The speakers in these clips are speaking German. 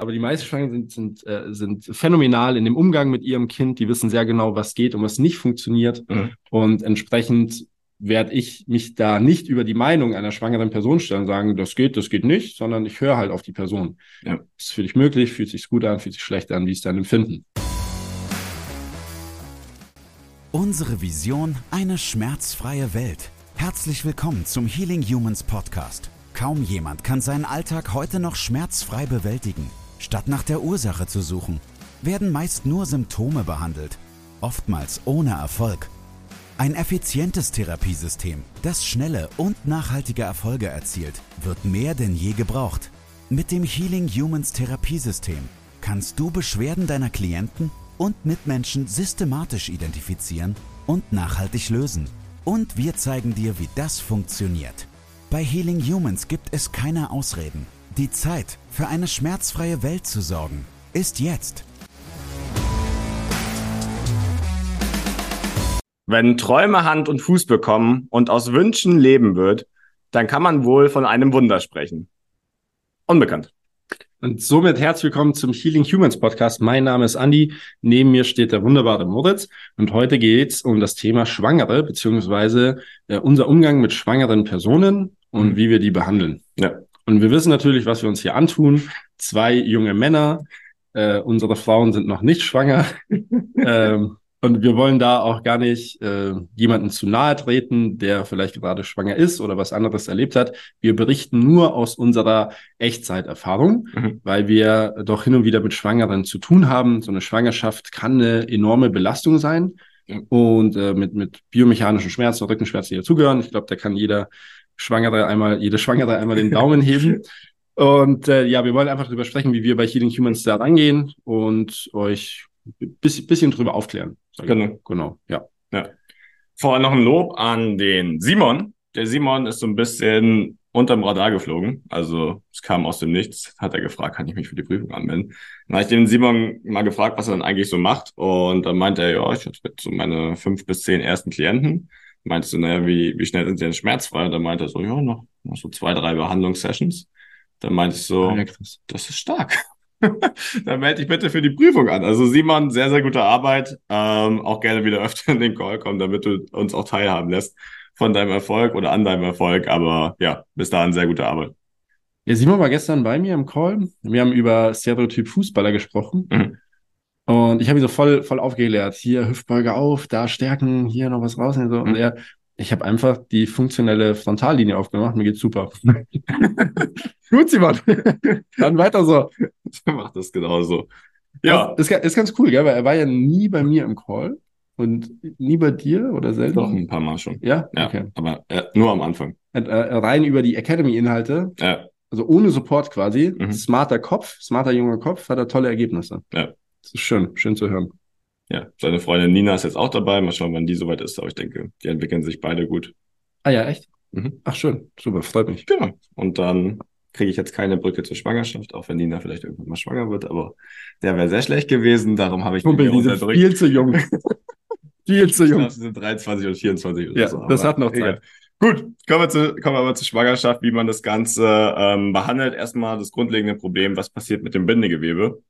aber die meisten Schwangeren sind, sind, äh, sind phänomenal in dem Umgang mit ihrem Kind. Die wissen sehr genau, was geht und was nicht funktioniert. Mhm. Und entsprechend werde ich mich da nicht über die Meinung einer schwangeren Person stellen und sagen, das geht, das geht nicht, sondern ich höre halt auf die Person. Ja. Ist für dich möglich, fühlt sich gut an, fühlt sich schlecht an, wie es dann empfinden. Unsere Vision, eine schmerzfreie Welt. Herzlich willkommen zum Healing Humans Podcast. Kaum jemand kann seinen Alltag heute noch schmerzfrei bewältigen. Statt nach der Ursache zu suchen, werden meist nur Symptome behandelt, oftmals ohne Erfolg. Ein effizientes Therapiesystem, das schnelle und nachhaltige Erfolge erzielt, wird mehr denn je gebraucht. Mit dem Healing Humans Therapiesystem kannst du Beschwerden deiner Klienten und Mitmenschen systematisch identifizieren und nachhaltig lösen. Und wir zeigen dir, wie das funktioniert. Bei Healing Humans gibt es keine Ausreden. Die Zeit, für eine schmerzfreie Welt zu sorgen, ist jetzt. Wenn Träume Hand und Fuß bekommen und aus Wünschen leben wird, dann kann man wohl von einem Wunder sprechen. Unbekannt. Und somit herzlich willkommen zum Healing Humans Podcast. Mein Name ist Andy. Neben mir steht der wunderbare Moritz. Und heute geht's um das Thema Schwangere, beziehungsweise äh, unser Umgang mit schwangeren Personen und mhm. wie wir die behandeln. Ja. Und wir wissen natürlich, was wir uns hier antun. Zwei junge Männer, äh, unsere Frauen sind noch nicht schwanger. ähm, und wir wollen da auch gar nicht äh, jemanden zu nahe treten, der vielleicht gerade schwanger ist oder was anderes erlebt hat. Wir berichten nur aus unserer Echtzeiterfahrung, mhm. weil wir doch hin und wieder mit Schwangeren zu tun haben. So eine Schwangerschaft kann eine enorme Belastung sein. Und äh, mit, mit biomechanischen Schmerzen, Rückenschmerzen, die dazugehören. Ich glaube, da kann jeder Schwangere einmal, jede Schwangere einmal den Daumen heben. Und äh, ja, wir wollen einfach darüber sprechen, wie wir bei Healing Humans da rangehen und euch ein bisschen, bisschen drüber aufklären. Genau. Genau, ja. ja. Vorher noch ein Lob an den Simon. Der Simon ist so ein bisschen unterm Radar geflogen. Also es kam aus dem Nichts, hat er gefragt, kann ich mich für die Prüfung anmelden? Dann habe ich den Simon mal gefragt, was er dann eigentlich so macht. Und dann meinte er, ja, ich hatte so meine fünf bis zehn ersten Klienten meintest du, naja, wie, wie schnell sind sie denn schmerzfrei? Und dann meinte er so, ja, noch, noch so zwei, drei Behandlungssessions. Dann meinte ich so, ja, das ist stark. dann melde dich bitte für die Prüfung an. Also Simon, sehr, sehr gute Arbeit. Ähm, auch gerne wieder öfter in den Call kommen, damit du uns auch teilhaben lässt von deinem Erfolg oder an deinem Erfolg. Aber ja, bis dahin sehr gute Arbeit. Ja, Simon war gestern bei mir im Call. Wir haben über Stereotyp Fußballer gesprochen. Mhm. Und ich habe ihn so voll, voll aufgeklärt. Hier Hüftbeuge auf, da stärken, hier noch was raus. Und, so. und mhm. er, ich habe einfach die funktionelle Frontallinie aufgemacht. Mir geht's super. Gut, Simon. Dann weiter so. Macht das genauso. Ja. Das ist, ist ganz cool, gell? weil er war ja nie bei mir im Call. Und nie bei dir oder selten? Doch, ein paar Mal schon. Ja? Ja, okay. aber äh, nur am Anfang. Äh, rein über die Academy-Inhalte. Ja. Also ohne Support quasi. Mhm. Smarter Kopf, smarter junger Kopf, hat er tolle Ergebnisse. Ja. Das ist schön, schön zu hören. Ja, seine Freundin Nina ist jetzt auch dabei. Mal schauen, wann die soweit ist. Aber ich denke, die entwickeln sich beide gut. Ah ja, echt? Mhm. Ach schön, super, freut mich. Genau. Und dann kriege ich jetzt keine Brücke zur Schwangerschaft, auch wenn Nina vielleicht irgendwann mal schwanger wird. Aber der wäre sehr schlecht gewesen. Darum habe ich Kumpel, die sind viel zu jung. viel zu jung. Ich glaub, sie sind 23 oder 24 oder ja, so. Das hat noch Zeit. Gut, kommen wir, zu, kommen wir aber zur Schwangerschaft, wie man das Ganze ähm, behandelt. Erstmal das grundlegende Problem, was passiert mit dem Bindegewebe.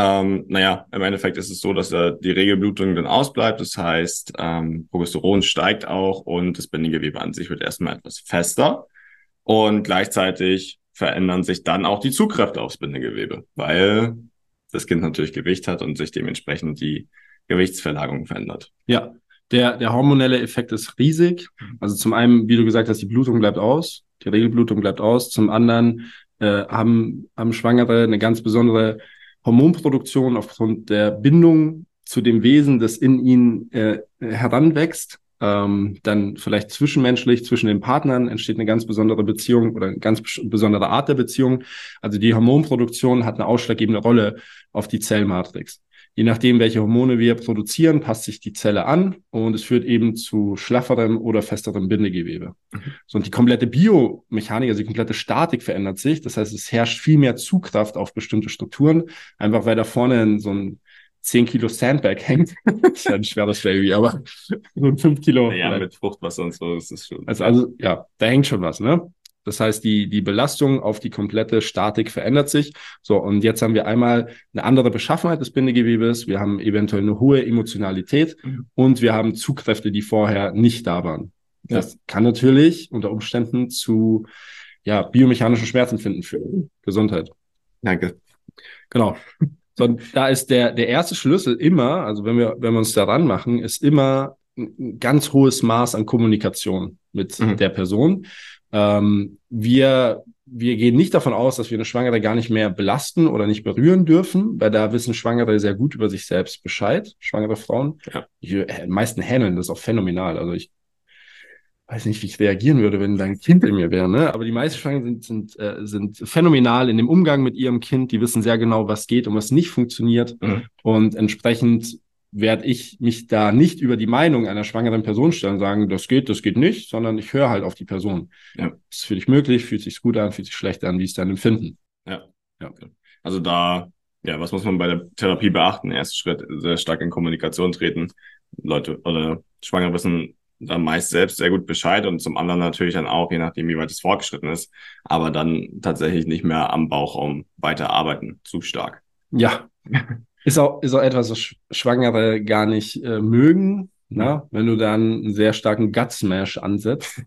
Ähm, naja, im Endeffekt ist es so, dass äh, die Regelblutung dann ausbleibt. Das heißt, ähm, Progesteron steigt auch und das Bindegewebe an sich wird erstmal etwas fester. Und gleichzeitig verändern sich dann auch die Zugkräfte aufs Bindegewebe, weil das Kind natürlich Gewicht hat und sich dementsprechend die Gewichtsverlagerung verändert. Ja, der, der hormonelle Effekt ist riesig. Also zum einen, wie du gesagt hast, die Blutung bleibt aus, die Regelblutung bleibt aus. Zum anderen äh, haben, haben Schwangere eine ganz besondere Hormonproduktion aufgrund der Bindung zu dem Wesen, das in ihnen äh, heranwächst, ähm, dann vielleicht zwischenmenschlich, zwischen den Partnern entsteht eine ganz besondere Beziehung oder eine ganz besondere Art der Beziehung. Also die Hormonproduktion hat eine ausschlaggebende Rolle auf die Zellmatrix. Je nachdem, welche Hormone wir produzieren, passt sich die Zelle an und es führt eben zu schlafferem oder festerem Bindegewebe. Mhm. So, und die komplette Biomechanik, also die komplette Statik verändert sich. Das heißt, es herrscht viel mehr Zugkraft auf bestimmte Strukturen, einfach weil da vorne so ein 10 Kilo Sandbag hängt. das ist ja ein schweres Baby, aber so ein 5 Kilo. Ja, mit Fruchtwasser und so ist das schon. Also, also, ja, da hängt schon was, ne? Das heißt, die, die Belastung auf die komplette Statik verändert sich. So, und jetzt haben wir einmal eine andere Beschaffenheit des Bindegewebes, wir haben eventuell eine hohe Emotionalität mhm. und wir haben Zugkräfte, die vorher nicht da waren. Das ja. kann natürlich unter Umständen zu ja, biomechanischen Schmerzempfinden führen. Gesundheit. Danke. Genau. So, da ist der, der erste Schlüssel immer, also wenn wir, wenn wir uns daran machen, ist immer ein ganz hohes Maß an Kommunikation mit mhm. der Person. Ähm, wir, wir gehen nicht davon aus, dass wir eine Schwangere gar nicht mehr belasten oder nicht berühren dürfen, weil da wissen Schwangere sehr gut über sich selbst Bescheid, schwangere Frauen. Ja. Die äh, meisten handeln das auch phänomenal. Also ich weiß nicht, wie ich reagieren würde, wenn dein Kind in mir wäre, ne? Aber die meisten Schwangeren sind, sind, äh, sind phänomenal in dem Umgang mit ihrem Kind. Die wissen sehr genau, was geht und was nicht funktioniert. Mhm. Und entsprechend werde ich mich da nicht über die Meinung einer schwangeren Person stellen und sagen, das geht, das geht nicht, sondern ich höre halt auf die Person. Ja. Ist für dich möglich, fühlt sich gut an, fühlt sich schlecht an, wie ist dein Empfinden? Ja. ja. Also da, ja, was muss man bei der Therapie beachten? Erster Schritt, sehr stark in Kommunikation treten. Leute oder Schwangere wissen dann meist selbst sehr gut Bescheid und zum anderen natürlich dann auch, je nachdem, wie weit es fortgeschritten ist, aber dann tatsächlich nicht mehr am Bauchraum weiter arbeiten, zu stark. Ja, Ist auch, ist auch etwas, was Schwangere gar nicht äh, mögen. Ne? Wenn du dann einen sehr starken Gut Smash ansetzt,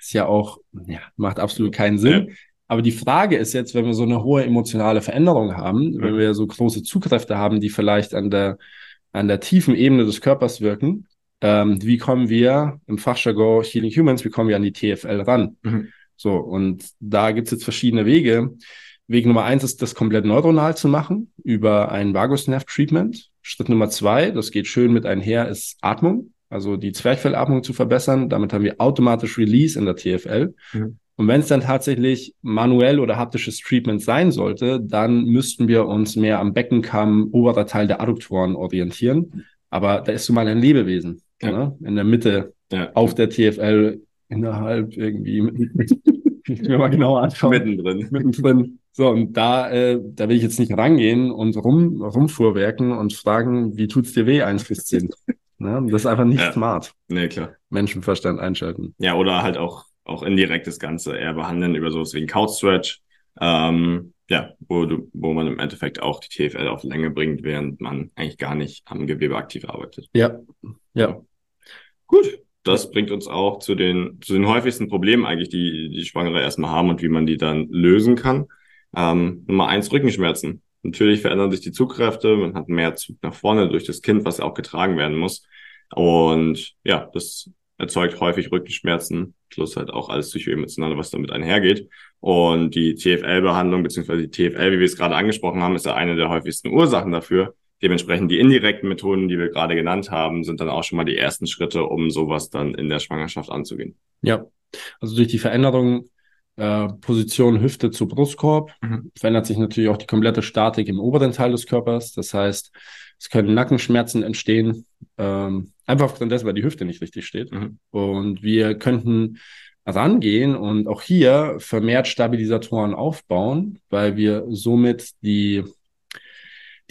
ist ja auch, ja, macht absolut keinen Sinn. Ja. Aber die Frage ist jetzt, wenn wir so eine hohe emotionale Veränderung haben, wenn wir so große Zugkräfte haben, die vielleicht an der, an der tiefen Ebene des Körpers wirken, ähm, wie kommen wir im Fachjargon Healing Humans, wie kommen wir an die TFL ran? Mhm. So, und da gibt's jetzt verschiedene Wege. Weg Nummer eins ist, das komplett neuronal zu machen über ein Vagusnerve Treatment. Schritt Nummer zwei, das geht schön mit einher, ist Atmung, also die Zwerchfellatmung zu verbessern. Damit haben wir automatisch Release in der TFL. Mhm. Und wenn es dann tatsächlich manuell oder haptisches Treatment sein sollte, dann müssten wir uns mehr am Beckenkamm, oberer Teil der Adduktoren orientieren. Aber da ist so mal ein Lebewesen ja. ne? in der Mitte ja. auf der TFL innerhalb irgendwie. ich mir mal genauer anschauen. Mittendrin. Mittendrin. So, und da, äh, da will ich jetzt nicht rangehen und rum, rumfuhrwerken und fragen, wie tut's dir weh, eins bis zehn? ne? Das ist einfach nicht ja. smart. Nee, klar. Menschenverstand einschalten. Ja, oder halt auch, auch indirekt das Ganze eher behandeln über sowas wie ein Couch Stretch. Ähm, ja, wo, du, wo man im Endeffekt auch die TFL auf Länge bringt, während man eigentlich gar nicht am Gewebe aktiv arbeitet. Ja, ja. Gut, das bringt uns auch zu den, zu den häufigsten Problemen eigentlich, die die Schwangere erstmal haben und wie man die dann lösen kann. Ähm, Nummer eins, Rückenschmerzen. Natürlich verändern sich die Zugkräfte, man hat mehr Zug nach vorne durch das Kind, was auch getragen werden muss. Und ja, das erzeugt häufig Rückenschmerzen, plus halt auch alles psychoemotionale, was damit einhergeht. Und die TFL-Behandlung, beziehungsweise die TFL, wie wir es gerade angesprochen haben, ist ja eine der häufigsten Ursachen dafür. Dementsprechend die indirekten Methoden, die wir gerade genannt haben, sind dann auch schon mal die ersten Schritte, um sowas dann in der Schwangerschaft anzugehen. Ja, also durch die Veränderung äh, Position Hüfte zu Brustkorb. Mhm. Verändert sich natürlich auch die komplette Statik im oberen Teil des Körpers. Das heißt, es können Nackenschmerzen entstehen, ähm, einfach aufgrund dessen, weil die Hüfte nicht richtig steht. Mhm. Und wir könnten rangehen und auch hier vermehrt Stabilisatoren aufbauen, weil wir somit die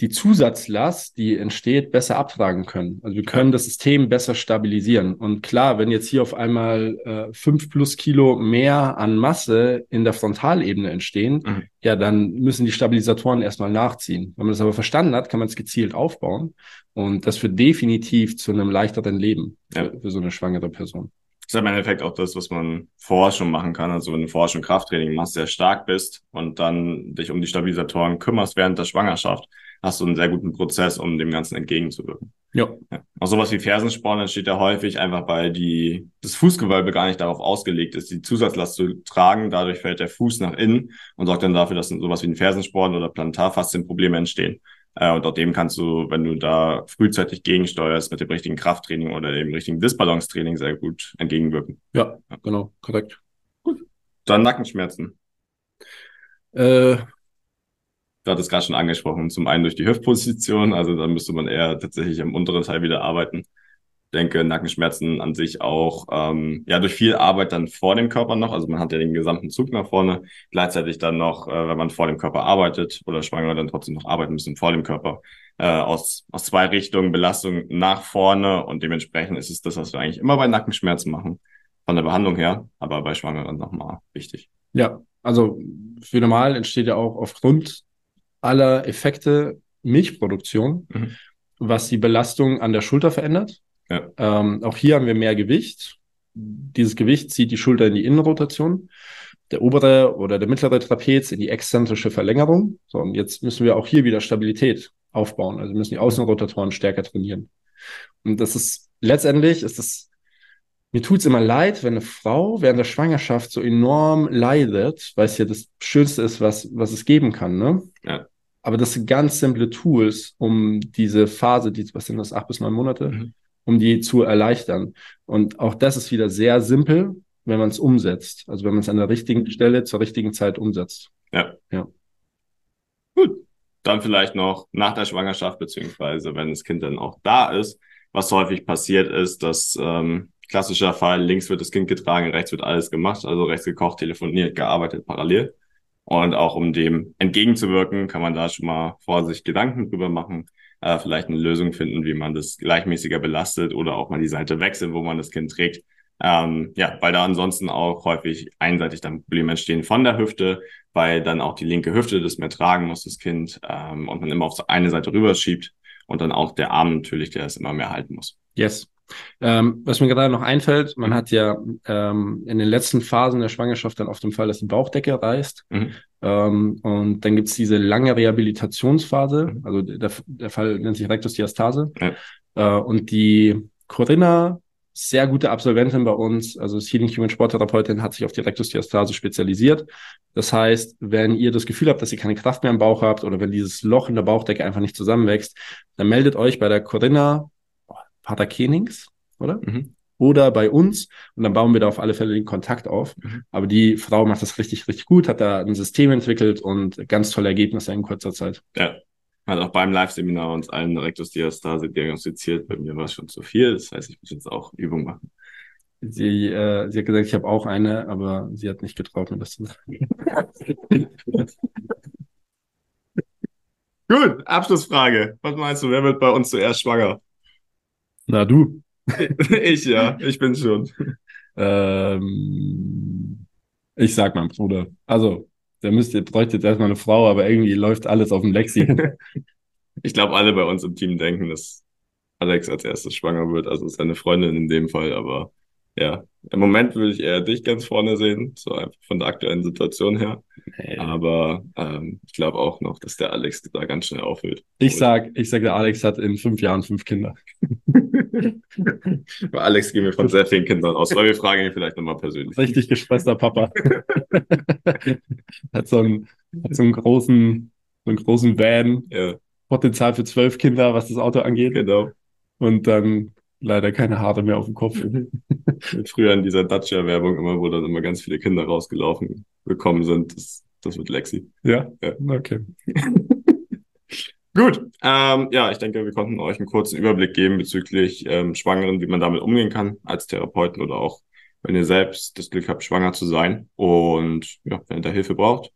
die Zusatzlast, die entsteht, besser abtragen können. Also wir können das System besser stabilisieren. Und klar, wenn jetzt hier auf einmal äh, fünf plus Kilo mehr an Masse in der Frontalebene entstehen, mhm. ja, dann müssen die Stabilisatoren erstmal nachziehen. Wenn man das aber verstanden hat, kann man es gezielt aufbauen. Und das führt definitiv zu einem leichteren Leben ja. für, für so eine schwangere Person. Das ist im Endeffekt auch das, was man vorher schon machen kann. Also wenn du vorher schon Krafttraining machst, sehr stark bist und dann dich um die Stabilisatoren kümmerst während der Schwangerschaft, hast du einen sehr guten Prozess, um dem Ganzen entgegenzuwirken. Ja. ja. Auch sowas wie Fersensporn entsteht ja häufig einfach, weil die, das Fußgewölbe gar nicht darauf ausgelegt ist, die Zusatzlast zu tragen. Dadurch fällt der Fuß nach innen und sorgt dann dafür, dass sowas wie ein Fersensporn oder Plantarfaszienprobleme entstehen. Äh, und auch dem kannst du, wenn du da frühzeitig gegensteuerst, mit dem richtigen Krafttraining oder dem richtigen Disbalance-Training sehr gut entgegenwirken. Ja, ja. genau, korrekt. Gut. Dann Nackenschmerzen. Äh, Du hattest gerade schon angesprochen, zum einen durch die Hüftposition, also da müsste man eher tatsächlich im unteren Teil wieder arbeiten. Ich denke, Nackenschmerzen an sich auch, ähm, ja, durch viel Arbeit dann vor dem Körper noch, also man hat ja den gesamten Zug nach vorne, gleichzeitig dann noch, äh, wenn man vor dem Körper arbeitet oder Schwangere dann trotzdem noch arbeiten müssen vor dem Körper, äh, aus, aus zwei Richtungen Belastung nach vorne und dementsprechend ist es das, was wir eigentlich immer bei Nackenschmerzen machen, von der Behandlung her, aber bei Schwangeren nochmal wichtig. Ja, also für normal entsteht ja auch aufgrund aller Effekte Milchproduktion, mhm. was die Belastung an der Schulter verändert. Ja. Ähm, auch hier haben wir mehr Gewicht. Dieses Gewicht zieht die Schulter in die Innenrotation, der obere oder der mittlere Trapez in die exzentrische Verlängerung. So, und jetzt müssen wir auch hier wieder Stabilität aufbauen. Also müssen die Außenrotatoren stärker trainieren. Und das ist letztendlich ist das mir tut's immer leid, wenn eine Frau während der Schwangerschaft so enorm leidet, weil es ja das Schönste ist, was, was es geben kann, ne? Ja. Aber das sind ganz simple Tools, um diese Phase, die, was sind das, acht bis neun Monate, mhm. um die zu erleichtern. Und auch das ist wieder sehr simpel, wenn man es umsetzt. Also wenn man es an der richtigen Stelle zur richtigen Zeit umsetzt. Ja. Ja. Gut. Dann vielleicht noch nach der Schwangerschaft, beziehungsweise wenn das Kind dann auch da ist, was häufig passiert ist, dass ähm, klassischer Fall, links wird das Kind getragen, rechts wird alles gemacht, also rechts gekocht, telefoniert, gearbeitet parallel. Und auch um dem entgegenzuwirken, kann man da schon mal vor sich Gedanken drüber machen, äh, vielleicht eine Lösung finden, wie man das gleichmäßiger belastet oder auch mal die Seite wechselt, wo man das Kind trägt. Ähm, ja, weil da ansonsten auch häufig einseitig dann Probleme entstehen von der Hüfte, weil dann auch die linke Hüfte das mehr tragen muss, das Kind, ähm, und man immer auf eine Seite rüberschiebt und dann auch der Arm natürlich, der es immer mehr halten muss. Yes. Ähm, was mir gerade noch einfällt, man hat ja ähm, in den letzten Phasen der Schwangerschaft dann oft den Fall, dass die Bauchdecke reißt. Mhm. Ähm, und dann gibt's diese lange Rehabilitationsphase, mhm. also der, der Fall nennt sich Rektusdiastase. Ja. Äh, und die Corinna, sehr gute Absolventin bei uns, also Healing Human Sporttherapeutin, hat sich auf die Rektusdiastase spezialisiert. Das heißt, wenn ihr das Gefühl habt, dass ihr keine Kraft mehr im Bauch habt oder wenn dieses Loch in der Bauchdecke einfach nicht zusammenwächst, dann meldet euch bei der Corinna Pater Kenings, oder? Mhm. Oder bei uns und dann bauen wir da auf alle Fälle den Kontakt auf. Mhm. Aber die Frau macht das richtig, richtig gut, hat da ein System entwickelt und ganz tolle Ergebnisse in kurzer Zeit. Ja, hat auch beim Live-Seminar uns allen Rektusdiastase diagnostiziert. Bei mir war es schon zu viel. Das heißt, ich muss jetzt auch Übung machen. Sie, äh, sie hat gesagt, ich habe auch eine, aber sie hat nicht getraut, mir das zu sagen. Gut, Abschlussfrage. Was meinst du, wer wird bei uns zuerst schwanger? Na, du. ich ja, ich bin schon. Ähm, ich sag meinem Bruder. Also, der müsste, bräuchte jetzt erstmal eine Frau, aber irgendwie läuft alles auf dem Lexi. ich glaube, alle bei uns im Team denken, dass Alex als erstes schwanger wird, also seine Freundin in dem Fall, aber ja, im Moment würde ich eher dich ganz vorne sehen, so einfach von der aktuellen Situation her. Nee. Aber ähm, ich glaube auch noch, dass der Alex da ganz schnell aufhört. Ich sag, ich sag, der Alex hat in fünf Jahren fünf Kinder. Bei Alex gehen wir von sehr vielen Kindern aus, weil wir fragen ihn vielleicht nochmal persönlich. Richtig gestresster Papa. hat so einen, hat so einen großen, so einen großen Van. Ja. Potenzial für zwölf Kinder, was das Auto angeht. Genau. Und dann leider keine Haare mehr auf dem Kopf. Früher in dieser Dacia-Werbung immer, wo dann immer ganz viele Kinder rausgelaufen gekommen sind. Das, das wird Lexi. Ja? Ja. Okay. Gut. Ähm, ja, ich denke, wir konnten euch einen kurzen Überblick geben bezüglich ähm, Schwangeren, wie man damit umgehen kann als Therapeuten oder auch, wenn ihr selbst das Glück habt, schwanger zu sein. Und ja, wenn ihr da Hilfe braucht,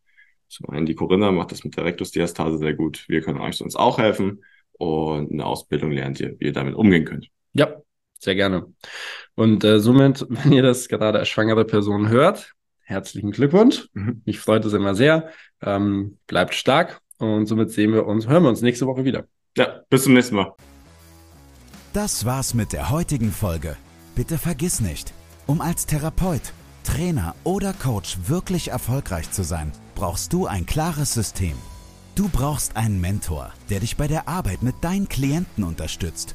zum einen die Corinna macht das mit der Rektusdiastase sehr gut. Wir können euch sonst auch helfen. Und eine Ausbildung lernt ihr, wie ihr damit umgehen könnt. Ja, sehr gerne. Und äh, somit, wenn ihr das gerade als schwangere Person hört, herzlichen Glückwunsch. Mhm. Mich freut es immer sehr. Ähm, bleibt stark und somit sehen wir uns, hören wir uns nächste Woche wieder. Ja, bis zum nächsten Mal. Das war's mit der heutigen Folge. Bitte vergiss nicht, um als Therapeut, Trainer oder Coach wirklich erfolgreich zu sein, brauchst du ein klares System. Du brauchst einen Mentor, der dich bei der Arbeit mit deinen Klienten unterstützt